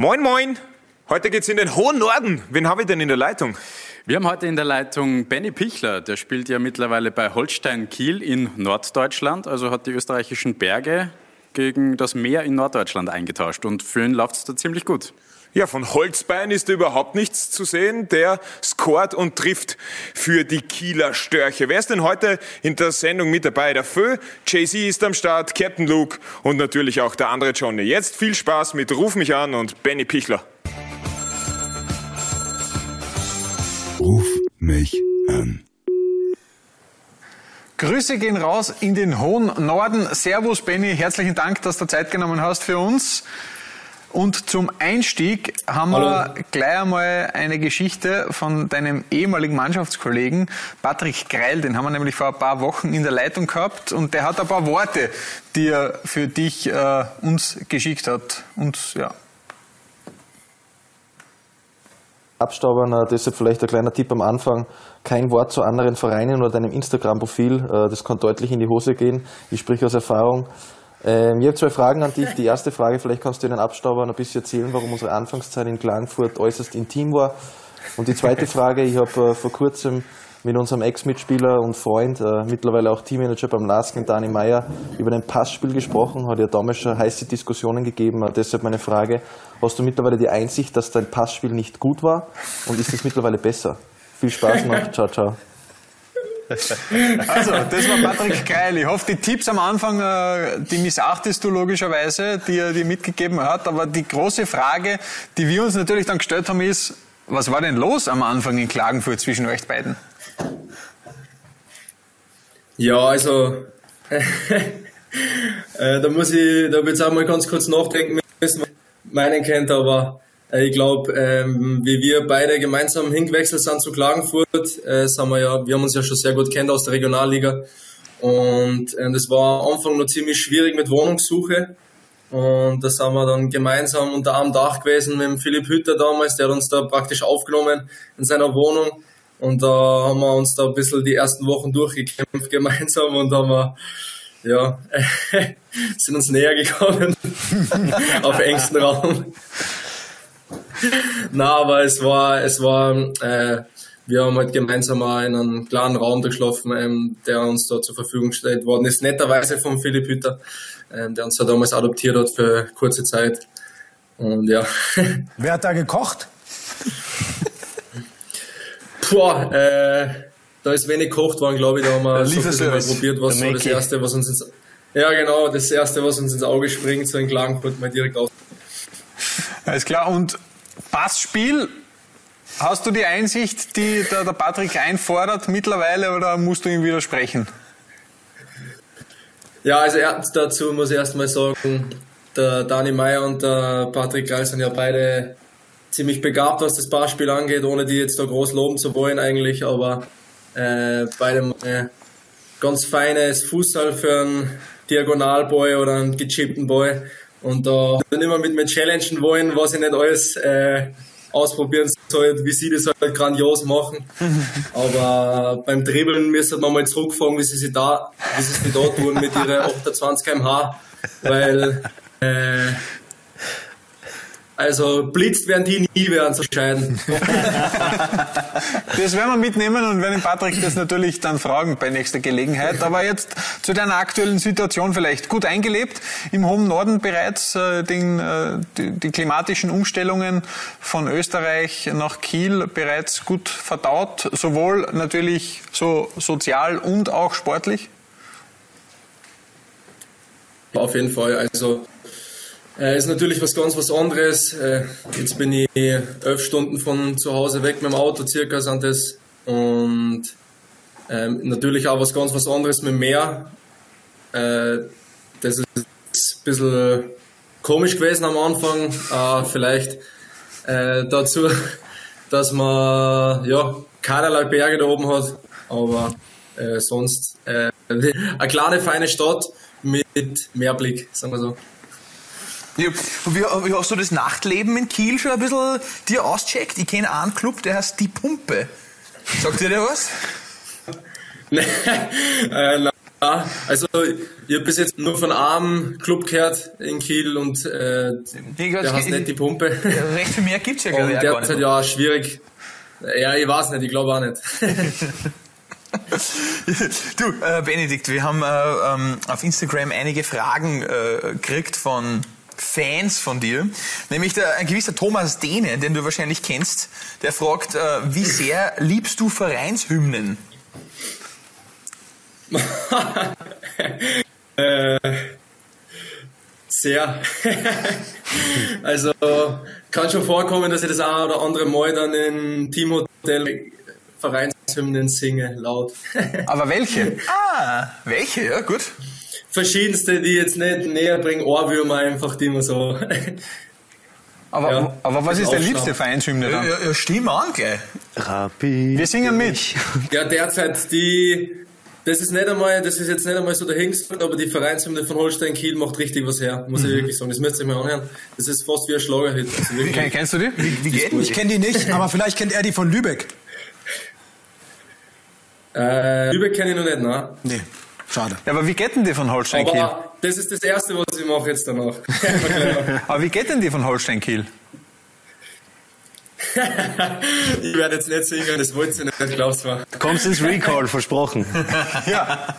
Moin, moin. Heute geht's in den hohen Norden. Wen habe ich denn in der Leitung? Wir haben heute in der Leitung Benny Pichler. Der spielt ja mittlerweile bei Holstein Kiel in Norddeutschland, also hat die österreichischen Berge gegen das Meer in Norddeutschland eingetauscht. Und für ihn läuft es da ziemlich gut. Ja, von Holzbein ist überhaupt nichts zu sehen. Der scoret und trifft für die Kieler Störche. Wer ist denn heute in der Sendung mit dabei? Der Fö, Jay-Z ist am Start, Captain Luke und natürlich auch der andere Johnny. Jetzt viel Spaß mit Ruf mich an und Benny Pichler. Ruf mich an. Grüße gehen raus in den hohen Norden. Servus Benny, herzlichen Dank, dass du Zeit genommen hast für uns. Und zum Einstieg haben Hallo. wir gleich einmal eine Geschichte von deinem ehemaligen Mannschaftskollegen Patrick Greil. Den haben wir nämlich vor ein paar Wochen in der Leitung gehabt und der hat ein paar Worte, die er für dich äh, uns geschickt hat. Und ja, abstaubern. Äh, deshalb vielleicht ein kleiner Tipp am Anfang. Kein Wort zu anderen Vereinen oder deinem Instagram-Profil. Äh, das kann deutlich in die Hose gehen. Ich spreche aus Erfahrung. Ähm, ich habe zwei Fragen an dich. Die erste Frage, vielleicht kannst du den Abstaubern ein bisschen erzählen, warum unsere Anfangszeit in Klagenfurt äußerst intim war. Und die zweite Frage, ich habe äh, vor kurzem mit unserem Ex-Mitspieler und Freund, äh, mittlerweile auch Teammanager beim Lasken, Dani Meyer, über ein Passspiel gesprochen. Hat ja damals schon heiße Diskussionen gegeben. Äh, deshalb meine Frage, hast du mittlerweile die Einsicht, dass dein Passspiel nicht gut war und ist es mittlerweile besser? Viel Spaß noch. Ciao, ciao. Also, das war Patrick Greil. Ich hoffe, die Tipps am Anfang, äh, die missachtest du logischerweise, die er dir mitgegeben hat. Aber die große Frage, die wir uns natürlich dann gestellt haben, ist, was war denn los am Anfang in Klagenfurt zwischen euch beiden? Ja, also äh, da muss ich, da jetzt auch mal ganz kurz nachdenken müssen, ich meinen kennt, aber ich glaube, ähm, wie wir beide gemeinsam hingewechselt sind zu Klagenfurt, äh, sind wir ja, wir haben uns ja schon sehr gut kennt aus der Regionalliga. Und äh, das war am Anfang noch ziemlich schwierig mit Wohnungssuche. Und da sind wir dann gemeinsam unter einem Dach gewesen mit Philipp Hütter damals, der hat uns da praktisch aufgenommen in seiner Wohnung. Und da haben wir uns da ein bisschen die ersten Wochen durchgekämpft gemeinsam und haben wir, ja, sind uns näher gekommen auf engstem Raum. Na, aber es war, es war, äh, wir haben halt gemeinsam in einem klaren Raum durchschlafen, ähm, der uns da zur Verfügung gestellt worden ist. Netterweise von Philipp Hütter, ähm, der uns da damals adoptiert hat für kurze Zeit. Und ja. Wer hat da gekocht? Boah, äh, da ist wenig gekocht worden, glaube ich. Da haben wir so mal probiert, was so das erste, was uns ins ja genau, das erste, was uns ins Auge springt, so in Klagenfurt mal direkt aus. Alles klar. Und Passspiel, hast du die Einsicht, die der, der Patrick einfordert mittlerweile oder musst du ihm widersprechen? Ja, also dazu muss ich erstmal sagen, der Dani Meyer und der Patrick Geil sind ja beide ziemlich begabt, was das Passspiel angeht, ohne die jetzt da groß loben zu wollen eigentlich, aber äh, beide äh, ganz feines Fußball für einen Diagonalboy oder einen gechippten Boy und da dann immer mit mir challengen wollen, was ich nicht alles äh, ausprobieren soll, wie sie das halt grandios machen. Aber beim Dribbeln müssen wir mal zurückfragen, wie sie sich da, wie sie sich da tun mit ihren 28 km/h, weil äh, also blitzt werden die nie werden zu scheiden. das werden wir mitnehmen und werden Patrick das natürlich dann fragen bei nächster Gelegenheit. Aber jetzt zu deiner aktuellen Situation vielleicht. Gut eingelebt, im hohen Norden bereits äh, den, äh, die, die, klimatischen Umstellungen von Österreich nach Kiel bereits gut verdaut, sowohl natürlich so sozial und auch sportlich? Auf jeden Fall. Also äh, ist natürlich was ganz was anderes. Äh, jetzt bin ich elf Stunden von zu Hause weg mit dem Auto, circa sind das. Und ähm, natürlich auch was ganz was anderes mit dem Meer. Äh, das ist ein bisschen komisch gewesen am Anfang. Äh, vielleicht äh, dazu, dass man ja keinerlei Berge da oben hat. Aber äh, sonst eine kleine, feine Stadt mit Meerblick, sagen wir so. Ja, wie, wie hast du das Nachtleben in Kiel schon ein bisschen dir auscheckt? Ich kenne einen Club, der heißt Die Pumpe. Sagt dir der was? Nein, äh, also ich habe bis jetzt nur von einem Club gehört in Kiel und äh, der es heißt nicht die Pumpe. Recht viel mehr gibt's ja, ich, auch der gar hat nicht. gesagt, ja, schwierig. Ja, ich weiß nicht, ich glaube auch nicht. Du, äh, Benedikt, wir haben äh, ähm, auf Instagram einige Fragen äh, gekriegt von Fans von dir. Nämlich der, ein gewisser Thomas Dehne, den du wahrscheinlich kennst, der fragt, äh, wie sehr liebst du Vereinshymnen? äh, sehr. also kann schon vorkommen, dass ich das ein oder andere Mal dann im Teamhotel Vereinshymnen singe, laut. Aber welche? Ah, welche? Ja, gut. Verschiedenste, die jetzt nicht näher bringen, Ohrwürmer einfach, die man so. Aber, Ja. aber was ist Aufschlag. liebste Vereinshymne Ja, dann? ja, stimm an gleich. Rapid. Wir singen mit. ja, derzeit die. Das ist nicht einmal, das ist jetzt nicht einmal so dahingesagt, aber die Vereinshymne von Holstein Kiel macht richtig was her, muss ich wirklich sagen. Das müsst ihr euch mal anhören. Das ist fast wie ein Schlagerhit. Also Kennst du die? Wie geht Ich kenne die nicht, aber vielleicht kennt er die von Lübeck. Äh, Lübeck kenne ich noch nicht, nein. Nee, schade. Ja, aber wie geht denn die von Holstein Kiel? Aber das ist das Erste, was ich mache jetzt danach. Aber wie geht denn die von Holstein Kiel? ich werde jetzt nicht singen, das wollt ihr nicht, glaubst du. Kommst ins Recall, versprochen. Ja.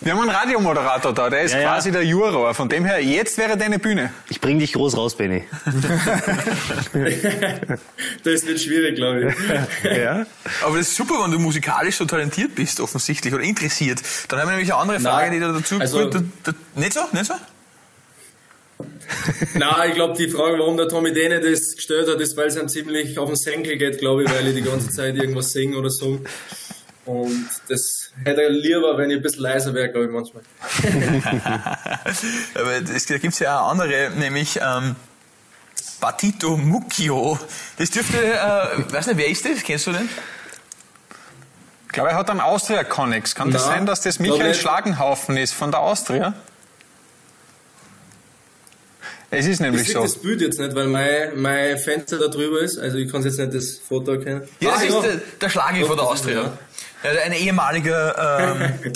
Wir haben einen Radiomoderator da, der ist Ja, ja. quasi der Juror. Von dem her, jetzt wäre deine Bühne. Ich bring dich groß raus, Benny. Das wird schwierig, glaube ich. Ja? Aber das ist super, wenn du musikalisch so talentiert bist, offensichtlich, oder interessiert. Dann haben wir nämlich eine andere Frage, Nein, die da dazu also- da, da, Nicht so? Nicht so? Nein, ich glaube, die Frage, warum der Tommy Dene das gestellt hat, ist, weil es ihm ziemlich auf den Senkel geht, glaube ich, weil ich die ganze Zeit irgendwas singe oder so. Und das hätte er lieber, wenn ich ein bisschen leiser wäre, glaube ich, manchmal. Aber das, da gibt's ja auch andere, nämlich ähm, Batito Mucchio. Das dürfte, äh, weiß nicht, wer ist das? Kennst du den? Ich glaube, er hat einen Austria-Connex. Kann das Na, sein, dass das Michael. Schlagenhaufen ist von der Austria? Es ist Ich nämlich sehe so. das Bild jetzt nicht, weil mein, mein Fenster da drüber ist. Also ich kann jetzt nicht das Foto erkennen. Ja, das Ah, ist der, der Schlagi von der Austria. Ja, ein ehemaliger ähm,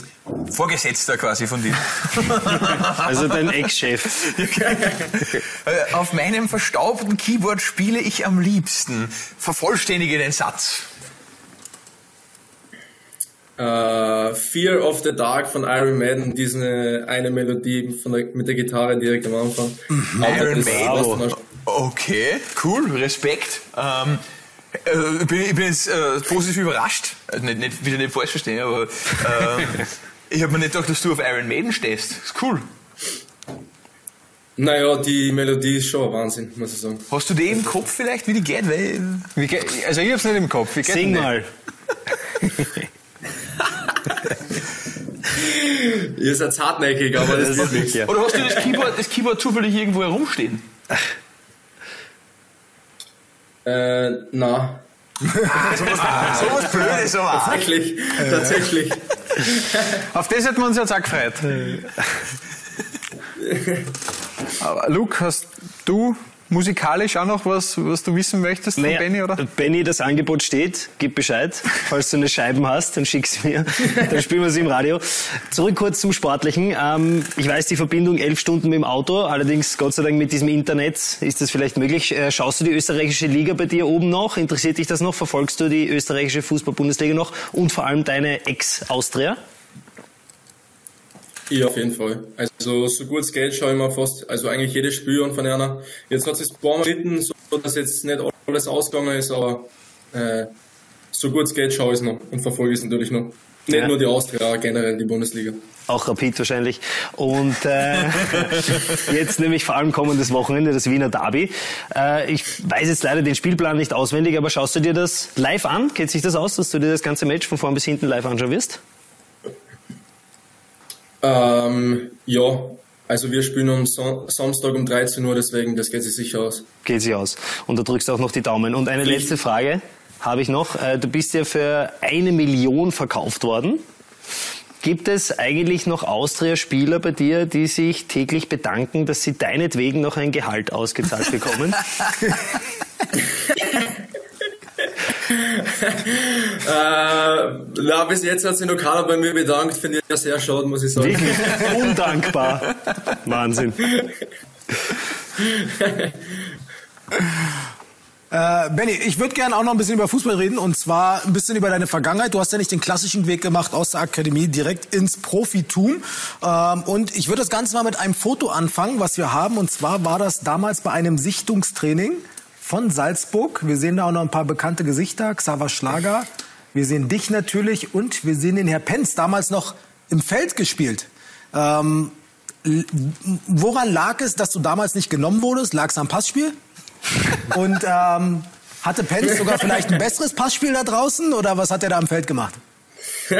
Vorgesetzter quasi von dir. Also dein Ex-Chef. Äh, Auf meinem verstaubten Keyboard spiele ich am liebsten. Vervollständige den Satz. Äh, Fear of the Dark von Iron Maiden, diese eine Melodie von der, mit der Gitarre direkt am Anfang. Aber Iron Maiden. mal- Okay, cool, Respekt. Ähm, äh, ich, bin, ich bin jetzt äh, positiv überrascht. Also nicht, nicht, bitte nicht falsch verstehen, aber ähm, ich habe mir nicht gedacht, dass du auf Iron Maiden stehst. Das ist cool. Naja, die Melodie ist schon ein Wahnsinn, muss ich sagen. Hast du die im Kopf vielleicht, wie die geht? Weil, Wie geht, also ich hab's nicht im Kopf. Sing mal. Ihr seid hartnäckig, aber das, wird nichts. Ja. oder hast du das Keyboard, das Keyboard zufällig irgendwo herumstehen? Äh, na, So was Blödes, aber. tatsächlich, tatsächlich. Auf das hätten wir uns jetzt auch gefreut. Aber Luke, hast du musikalisch auch noch was, was du wissen möchtest von Naja, Benny, oder? Benny, das Angebot steht. Gib Bescheid. Falls du eine Scheiben hast, dann schick's mir. Dann spielen wir sie im Radio. Zurück kurz zum Sportlichen. Ähm, ich weiß, die Verbindung elf Stunden mit dem Auto. Allerdings, Gott sei Dank, mit diesem Internet ist das vielleicht möglich. Äh, schaust du die österreichische Liga bei dir oben noch? Interessiert dich das noch? Verfolgst du die österreichische Fußball-Bundesliga noch? Und vor allem deine Ex-Austria? Ja, auf jeden Fall. Also so gut es geht, schaue ich mir fast, also eigentlich jedes Spiel an von einer. Jetzt hat es ein paar Mal gelitten, so dass jetzt nicht alles ausgegangen ist, aber äh, so gut es geht, schaue ich es noch und verfolge es natürlich noch. Nicht Ja. nur die Austria, generell die Bundesliga. Auch Rapid wahrscheinlich. Und äh, jetzt nämlich vor allem kommendes Wochenende, das Wiener Derby. Äh, ich weiß jetzt leider den Spielplan nicht auswendig, aber schaust du dir das live an? Geht sich das aus, dass du dir das ganze Match von vorn bis hinten live anschauen wirst? Ähm, ja, also wir spielen am Son Samstag um 13 Uhr, deswegen, das geht sich sicher aus. Geht sich aus. Und da drückst du auch noch die Daumen. Und eine letzte Frage habe ich noch. Äh, du bist ja für eine Million verkauft worden. Gibt es eigentlich noch Austria-Spieler bei dir, die sich täglich bedanken, dass sie deinetwegen noch ein Gehalt ausgezahlt bekommen? Äh, Na, bis jetzt hat sich noch keiner bei mir bedankt. Finde ich ja sehr schade, muss ich sagen. Wirklich undankbar. Wahnsinn. Äh, Benny, ich würde gerne auch noch ein bisschen über Fußball reden und zwar ein bisschen über deine Vergangenheit. Du hast ja nicht den klassischen Weg gemacht aus der Akademie direkt ins Profitum. Ähm, und ich würde das Ganze mal mit einem Foto anfangen, was wir haben. Und zwar war das damals bei einem Sichtungstraining von Salzburg. Wir sehen da auch noch ein paar bekannte Gesichter. Xaver Schlager. Wir sehen dich natürlich und wir sehen den Herr Penz damals noch im Feld gespielt. Ähm, woran lag es, dass du damals nicht genommen wurdest? Lag es am Passspiel? Und ähm, hatte Penz sogar vielleicht ein besseres Passspiel da draußen oder was hat er da am Feld gemacht?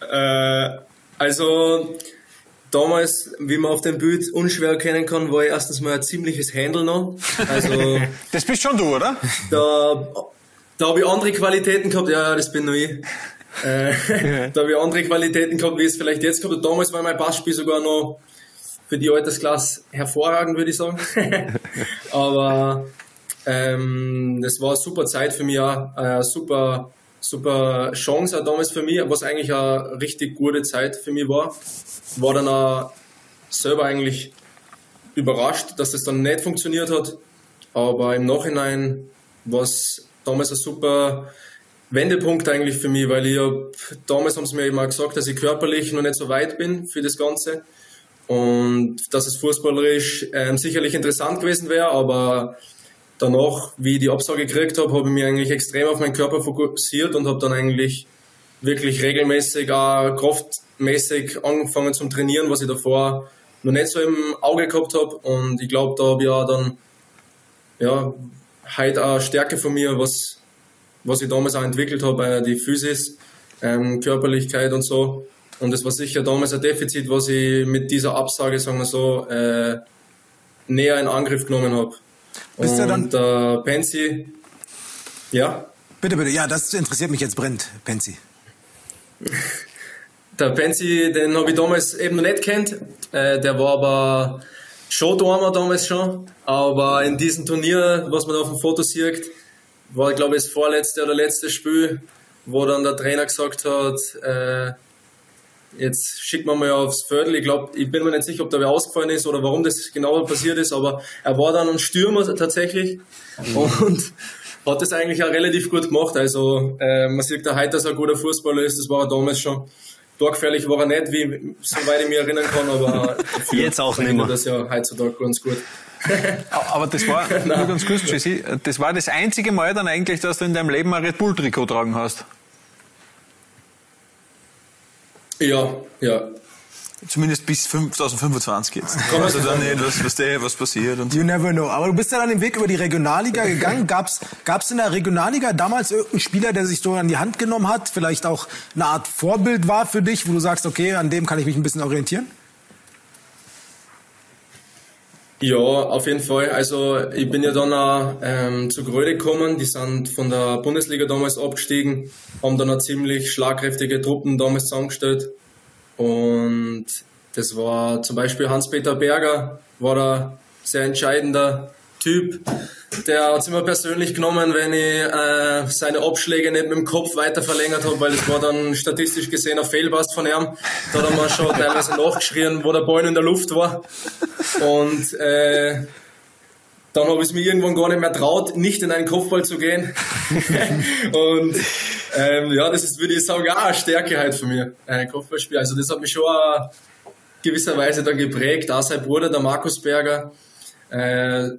äh, also damals, wie man auf dem Bild unschwer erkennen kann, war ich erstens mal ein ziemliches Händel noch. Also, das bist schon du, oder? Da, da habe ich andere Qualitäten gehabt. Ja, das bin nur ich. Äh, da habe ich andere Qualitäten gehabt, wie es vielleicht jetzt gehabt. Und damals war mein Passspiel sogar noch für die Altersklasse hervorragend, würde ich sagen. Aber ähm, das war eine super Zeit für mich, auch, eine super, super Chance auch damals für mich, was eigentlich eine richtig gute Zeit für mich war. War dann auch selber eigentlich überrascht, dass das dann nicht funktioniert hat. Aber im Nachhinein war es damals ein super Wendepunkt eigentlich für mich, weil ich hab, damals haben sie mir immer gesagt, dass ich körperlich noch nicht so weit bin für das Ganze und dass es fußballerisch ähm, sicherlich interessant gewesen wäre, aber danach, wie ich die Absage gekriegt habe, habe ich mich eigentlich extrem auf meinen Körper fokussiert und habe dann eigentlich wirklich regelmäßig, auch kraftmäßig angefangen zum Trainieren, was ich davor noch nicht so im Auge gehabt habe. Und ich glaube, da habe ich auch dann ja, heute auch Stärke von mir, was, was ich damals auch entwickelt habe, äh, die Physis, ähm, Körperlichkeit und so. Und das war sicher damals ein Defizit, was ich mit dieser Absage, sagen wir so, äh, näher in Angriff genommen habe. Bist du dann der Pensi, ja? Bitte, bitte, ja, das interessiert mich jetzt brennt, Pensi. der Pensi, den habe ich damals eben noch nicht kennt. Äh, der war aber schon da damals schon. Aber in diesem Turnier, was man auf dem Foto sieht, war, glaube ich, das vorletzte oder letzte Spiel, wo dann der Trainer gesagt hat, äh, Jetzt schickt man mal aufs Viertel. Ich glaube, ich bin mir nicht sicher, ob da wer ausgefallen ist oder warum das genau passiert ist, aber er war dann ein Stürmer tatsächlich mhm. und hat das eigentlich auch relativ gut gemacht. Also äh, man sieht da heute, dass er ein guter Fußballer ist. Das war er damals schon. Torgefährlich war er nicht, wie soweit ich mich erinnern kann, aber jetzt auch nicht mehr. Das ja heutzutage ganz gut. aber das war, nur ganz kurz, Jesse, das war das einzige Mal dann eigentlich, dass du in deinem Leben ein Red Bull Trikot tragen hast. Ja, ja. Zumindest bis 2025 jetzt. Also dann nicht, was, was, der, was passiert. Und you never know. Aber du bist ja dann den Weg über die Regionalliga gegangen. Gab's, gab's in der Regionalliga damals irgendeinen Spieler, der sich so an die Hand genommen hat, vielleicht auch eine Art Vorbild war für dich, wo du sagst, okay, an dem kann ich mich ein bisschen orientieren? Ja, auf jeden Fall. Also ich bin ja dann auch ähm, zu Gröde gekommen. Die sind von der Bundesliga damals abgestiegen, haben dann auch ziemlich schlagkräftige Truppen damals zusammengestellt. Und das war zum Beispiel Hans-Peter Berger, war da sehr entscheidender Typ. Der hat es immer persönlich genommen, wenn ich äh, seine Abschläge nicht mit dem Kopf weiter verlängert habe, weil es war dann statistisch gesehen ein Fehlpass von ihm. Da hat er mal schon teilweise nachgeschrien, wo der Ball in der Luft war. Und äh, dann habe ich es mir irgendwann gar nicht mehr traut, nicht in einen Kopfball zu gehen. und ähm, ja, das ist, würde ich sagen, auch eine Stärke halt für mich, ein Kopfballspiel. Also das hat mich schon gewisserweise dann geprägt. Auch sein Bruder, der Markus Berger, äh,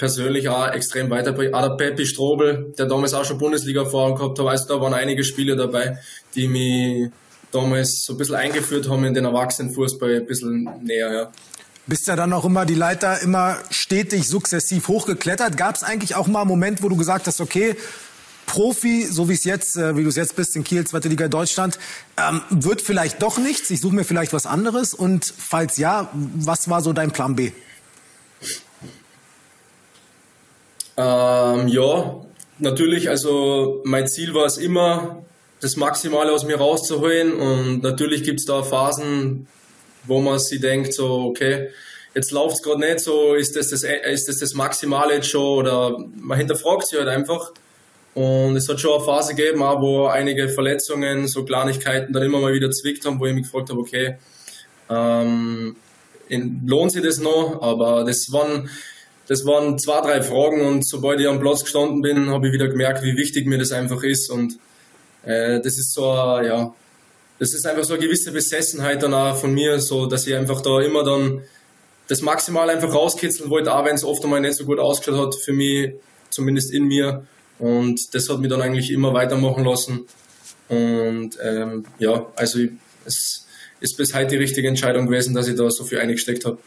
persönlich auch extrem weiterbringt. Auch der Peppi Strobel, der damals auch schon Bundesliga-Erfahrung gehabt hat, also da waren einige Spieler dabei, die mich damals so ein bisschen eingeführt haben in den Erwachsenenfußball ein bisschen näher, ja. Bist ja dann auch immer die Leiter immer stetig sukzessiv hochgeklettert. Gab es eigentlich auch mal einen Moment, wo du gesagt hast, okay, Profi, so wie es jetzt, äh, wie du es jetzt bist in Kiel, zweite Liga Deutschland, ähm, wird vielleicht doch nichts. Ich suche mir vielleicht was anderes. Und falls ja, was war so dein Plan B? Ähm, ja, natürlich. Also mein Ziel war es immer, das Maximale aus mir rauszuholen. Und natürlich gibt es da Phasen, wo man sich denkt, so, okay, jetzt läuft es gerade nicht so, ist das das, ist das das Maximale jetzt schon? Oder man hinterfragt sich halt einfach. Und es hat schon eine Phase gegeben, auch wo einige Verletzungen, so Kleinigkeiten dann immer mal wieder zwickt haben, wo ich mich gefragt habe, okay, ähm, lohnt sich das noch? Aber das waren, das waren zwei, drei Fragen und sobald ich am Platz gestanden bin, habe ich wieder gemerkt, wie wichtig mir das einfach ist. Und äh, das ist so, ja, das ist einfach so eine gewisse Besessenheit dann auch von mir, so dass ich einfach da immer dann das maximal einfach rauskitzeln wollte, auch wenn es oft einmal nicht so gut ausgeschaut hat für mich, zumindest in mir. Und das hat mich dann eigentlich immer weitermachen lassen. Und ähm, ja, also es ist bis heute die richtige Entscheidung gewesen, dass ich da so viel eingesteckt habe.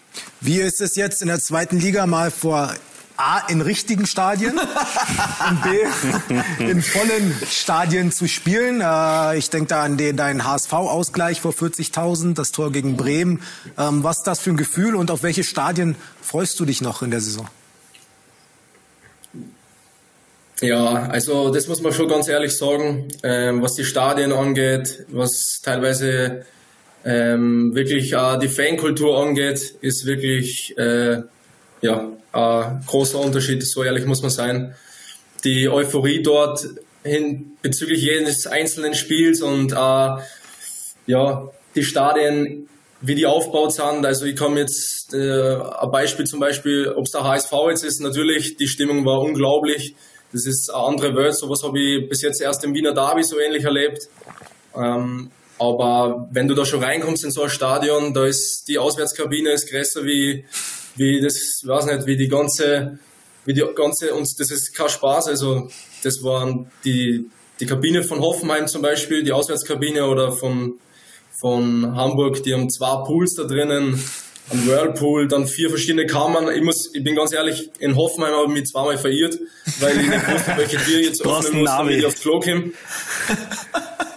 Wie ist es jetzt in der zweiten Liga mal vor A, in richtigen Stadien und B, in vollen Stadien zu spielen. Äh, ich denke da an den, deinen HSV-Ausgleich vor 40.000, das Tor gegen Bremen. Ähm, was ist das für ein Gefühl und auf welche Stadien freust du dich noch in der Saison? Ja, also das muss man schon ganz ehrlich sagen, ähm, was die Stadien angeht, was teilweise ähm, wirklich äh, die Fankultur angeht, ist wirklich äh, ja, ein großer Unterschied, so ehrlich muss man sein. Die Euphorie dort hin bezüglich jedes einzelnen Spiels und äh, ja, die Stadien, wie die aufgebaut sind. Also ich komme jetzt äh, ein Beispiel zum Beispiel, ob es der HSV jetzt ist, natürlich, die Stimmung war unglaublich. Das ist eine andere Welt, sowas habe ich bis jetzt erst im Wiener Derby so ähnlich erlebt. Ähm, aber wenn du da schon reinkommst in so ein Stadion, da ist die Auswärtskabine ist größer wie wie das, weiß nicht, wie die ganze, wie die ganze, und das ist kein Spaß, also das waren die, die Kabine von Hoffenheim zum Beispiel, die Auswärtskabine oder von, von Hamburg, die haben zwei Pools da drinnen, ein Whirlpool, dann vier verschiedene Kammern. Ich muss, ich bin ganz ehrlich, in Hoffenheim habe ich mich zweimal verirrt, weil ich nicht wusste, welche Tür jetzt öffnen muss, damit ich aufs Klo komme.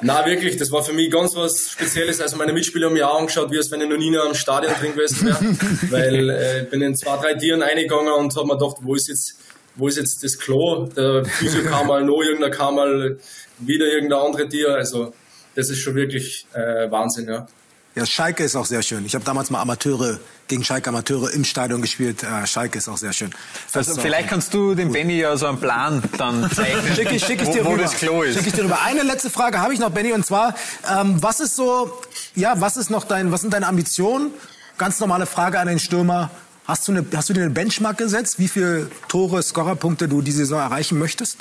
Na wirklich, das war für mich ganz was Spezielles. Also meine Mitspieler haben mich auch angeschaut, wie als wenn ich noch nie in einem Stadion drin gewesen wäre. weil äh, ich bin in zwei, drei Tieren eingegangen und habe mir gedacht, wo ist jetzt, wo ist jetzt das Klo? Der Physio kam mal noch, irgendeiner kam mal wieder irgendein andere Tier. Also das ist schon wirklich äh, Wahnsinn, ja. Ja, Schalke ist auch sehr schön. Ich habe damals mal Amateure gegen Schalke Amateure im Stadion gespielt. Äh, Schalke ist auch sehr schön. Das also vielleicht kannst du dem Benny ja so einen Plan dann zeichnen, schick ich, schick ich dir wo, rüber. wo das Klo ist. Schick ich dir rüber. Eine letzte Frage habe ich noch, Benny, und zwar, ähm, was ist so, ja, was ist noch dein, was sind deine Ambitionen? Ganz normale Frage an den Stürmer. Hast du, eine, hast du dir eine Benchmark gesetzt, wie viele Tore, Scorerpunkte du diese Saison erreichen möchtest?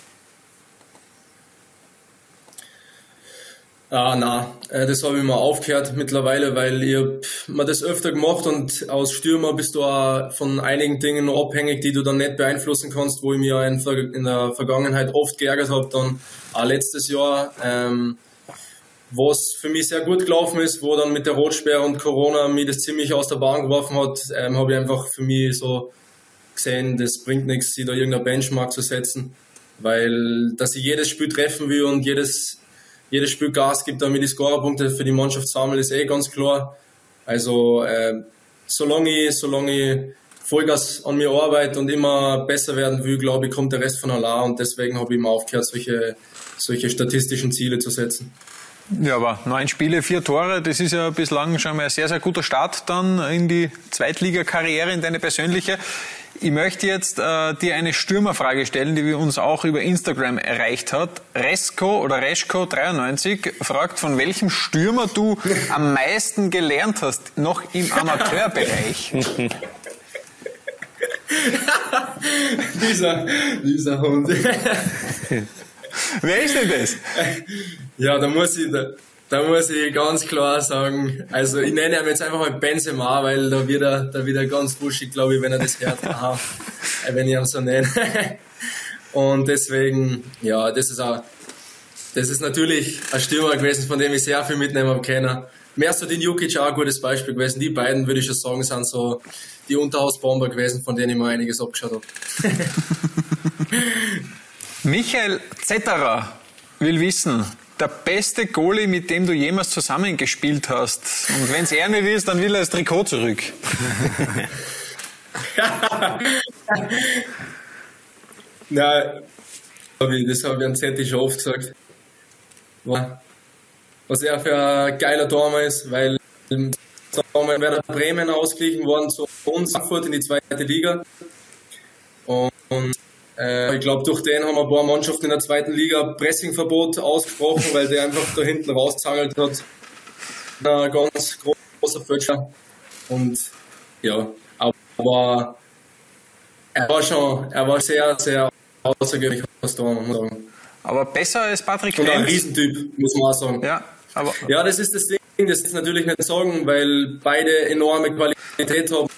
Ah, na, äh, das habe ich mal aufgehört mittlerweile, weil ich mir das öfter gemacht und als Stürmer bist du auch von einigen Dingen abhängig, die du dann nicht beeinflussen kannst, wo ich mir in der Vergangenheit oft geärgert habe, dann auch letztes Jahr, ähm, was für mich sehr gut gelaufen ist, wo dann mit der Rotsperre und Corona mir das ziemlich aus der Bahn geworfen hat, ähm, habe ich einfach für mich so gesehen, das bringt nichts, sich da irgendein Benchmark zu setzen, weil dass ich jedes Spiel treffen will und jedes jedes Spiel Gas gibt, damit die Scorerpunkte für die Mannschaft sammeln, ist eh ganz klar. Also äh, solange ich, solange ich Vollgas an mir arbeite und immer besser werden will, glaube ich, kommt der Rest von allein und deswegen habe ich immer aufgehört, solche, solche statistischen Ziele zu setzen. Ja, aber neun Spiele, vier Tore, das ist ja bislang schon mal ein sehr, sehr guter Start dann in die Zweitligakarriere, in deine persönliche. Ich möchte jetzt äh, dir eine Stürmerfrage stellen, die wir uns auch über Instagram erreicht hat. Resko oder Reschko93 fragt, von welchem Stürmer du am meisten gelernt hast, noch im Amateurbereich. dieser, dieser Hund. Wer ist denn das? Ja, da muss ich, da, da muss ich ganz klar sagen, also ich nenne ihn jetzt einfach mal Benzema, weil da wird er, da wird er ganz wuschig, glaube ich, wenn er das hört, aha, wenn ich ihn so nenne. Und deswegen, ja, das ist auch, das ist natürlich ein Stürmer gewesen, von dem ich sehr viel mitnehmen habe können. Mehr so den Jukic auch ein gutes Beispiel gewesen. Die beiden, würde ich schon sagen, sind so die Unterhausbomber gewesen, von denen ich mir einiges abgeschaut habe. Michael Zetterer will wissen, der beste Goalie, mit dem du jemals zusammengespielt hast. Und wenn es er nicht ist, dann will er das Trikot zurück. Nein, das habe ich an Zetti schon oft gesagt. Was er für ein geiler Tormann ist, weil wäre der Bremen ausgeglichen worden zu uns Frankfurt in die zweite Liga. Und Äh, ich glaube, durch den haben ein paar Mannschaften in der zweiten Liga Pressingverbot ausgesprochen, weil der einfach da hinten rauszangelt hat. Ein ganz großer Fötscher. Und ja, aber er war schon, er war sehr, sehr außergewöhnlich was da, muss man sagen. Aber besser als Patrick Und ein Lenz. Riesentyp, muss man auch sagen. Ja, aber Ja, das ist das Ding, das ist natürlich nicht sagen, weil beide enorme Qualität haben.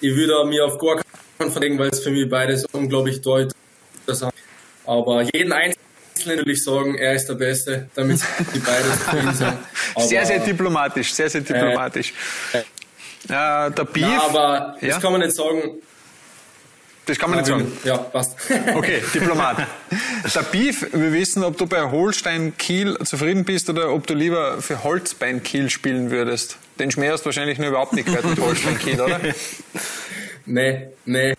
Ich würde mir auf gar keinen verlegen, weil es für mich beides unglaublich deutlich sind. Aber jeden Einzelnen würde ich sagen, er ist der Beste, damit die beide zufrieden sind. Aber, sehr, sehr diplomatisch, sehr, sehr diplomatisch. Äh, der Beef, Na, aber Ja? das kann man nicht sagen. das kann man nicht sagen. Ja, passt. Okay, Diplomat. Der Beef, wir wissen, ob du bei Holstein Kiel zufrieden bist oder ob du lieber für Holzbein Kiel spielen würdest. Den Schmäh hast du wahrscheinlich nur überhaupt nicht gehört mit Holstein Kiel, oder? Nee, nee.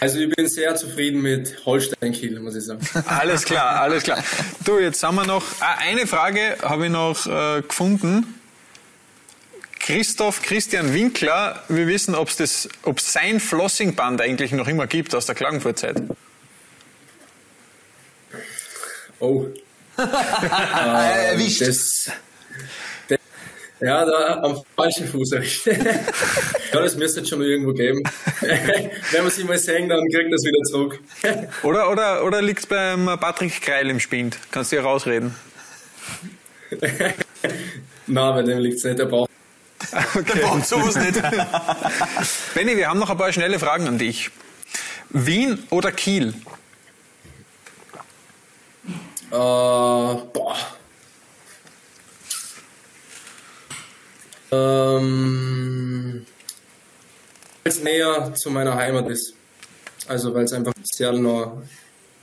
Also ich bin sehr zufrieden mit Holstein Kiel, muss ich sagen. Alles klar, alles klar. Du, jetzt haben wir noch, ah, eine Frage habe ich noch äh, gefunden. Christoph Christian Winkler, wir wissen, ob es sein Flossingband eigentlich noch immer gibt aus der Klagenfurtzeit. Oh. äh, Erwischt. Das, das, ja, da am falschen Fuß erwischt. ja, das müsste es schon irgendwo geben. Wenn man sich mal sehen, dann kriegt das wieder zurück. Oder, oder, oder liegt es beim Patrick Kreil im Spind? Kannst du hier rausreden? Nein, bei dem liegt es nicht. Der braucht Okay. braucht sowas nicht. Benny, wir haben noch ein paar schnelle Fragen an dich. Wien oder Kiel? Äh, boah. Ähm, weil es näher zu meiner Heimat ist. Also weil es einfach sehr nah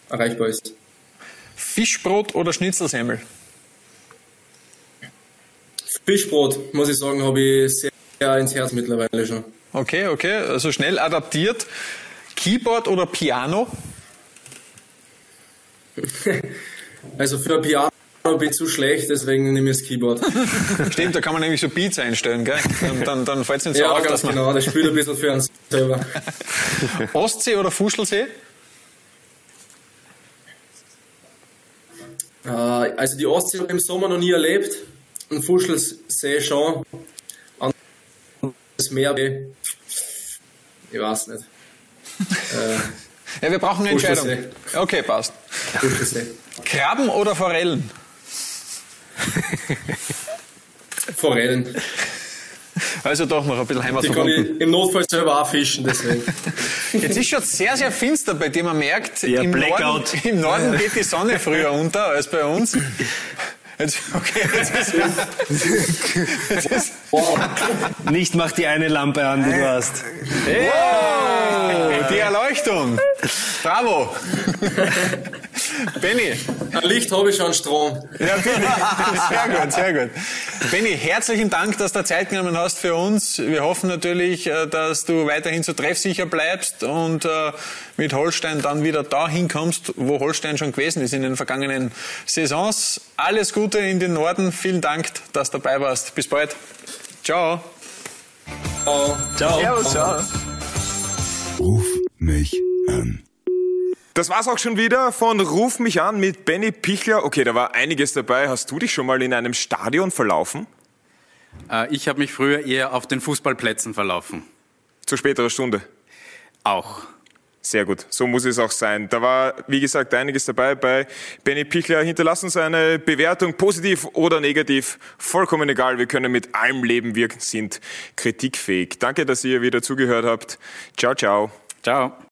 erreichbar ist. Fischbrot oder Schnitzelsemmel? Fischbrot, muss ich sagen, habe ich sehr ins Herz mittlerweile schon. Okay, okay, also schnell adaptiert. Keyboard oder Piano? Also für ein Piano bin ich zu schlecht, deswegen nehme ich das Keyboard. Stimmt, da kann man nämlich so Beats einstellen, gell? Dann, dann, dann fällt es nicht so ja, auf, ganz dass man... genau. Das spielt ein bisschen für uns selber. Ostsee oder Fuschelsee? Äh, also die Ostsee habe ich im Sommer noch nie erlebt. Ein Fuschelsee schon. An- Das Meer, ich weiß nicht. Äh, Ja, wir brauchen eine Entscheidung. Okay, passt. Fuschelsee. Krabben oder Forellen? Forellen. Also doch noch ein bisschen Die kann ich im Notfall selber auch fischen, deswegen. Jetzt ist schon sehr, sehr finster, bei dem man merkt, Ja, im, Norden, Blackout. im Norden geht die Sonne früher unter als bei uns. Jetzt, okay, jetzt ist, jetzt ist, Nicht mach die eine Lampe an, die du hast. oh, die Erleuchtung. Bravo. Benny, Ein Licht habe ich schon, Strom. Ja, bitte. Sehr gut, sehr gut. Benny, herzlichen Dank, dass du Zeit genommen hast für uns. Wir hoffen natürlich, äh, dass du weiterhin so treffsicher bleibst und äh, mit Holstein dann wieder dahin kommst, wo Holstein schon gewesen ist in den vergangenen Saisons. Alles Gute in den Norden. Vielen Dank, dass du dabei warst. Bis bald. Ciao. Ciao. Ciao. ciao. Ruf mich an. Das war's auch schon wieder von Ruf mich an mit Benny Pichler. Okay, da war einiges dabei. Hast du dich schon mal in einem Stadion verlaufen? Äh, ich habe mich früher eher auf den Fußballplätzen verlaufen. Zu späterer Stunde. Auch. Sehr gut, so muss es auch sein. Da war, wie gesagt, einiges dabei bei Benny Pichler. Hinterlassen uns eine Bewertung, positiv oder negativ, vollkommen egal. Wir können mit allem leben, wir sind kritikfähig. Danke, dass ihr wieder zugehört habt. Ciao, ciao. Ciao.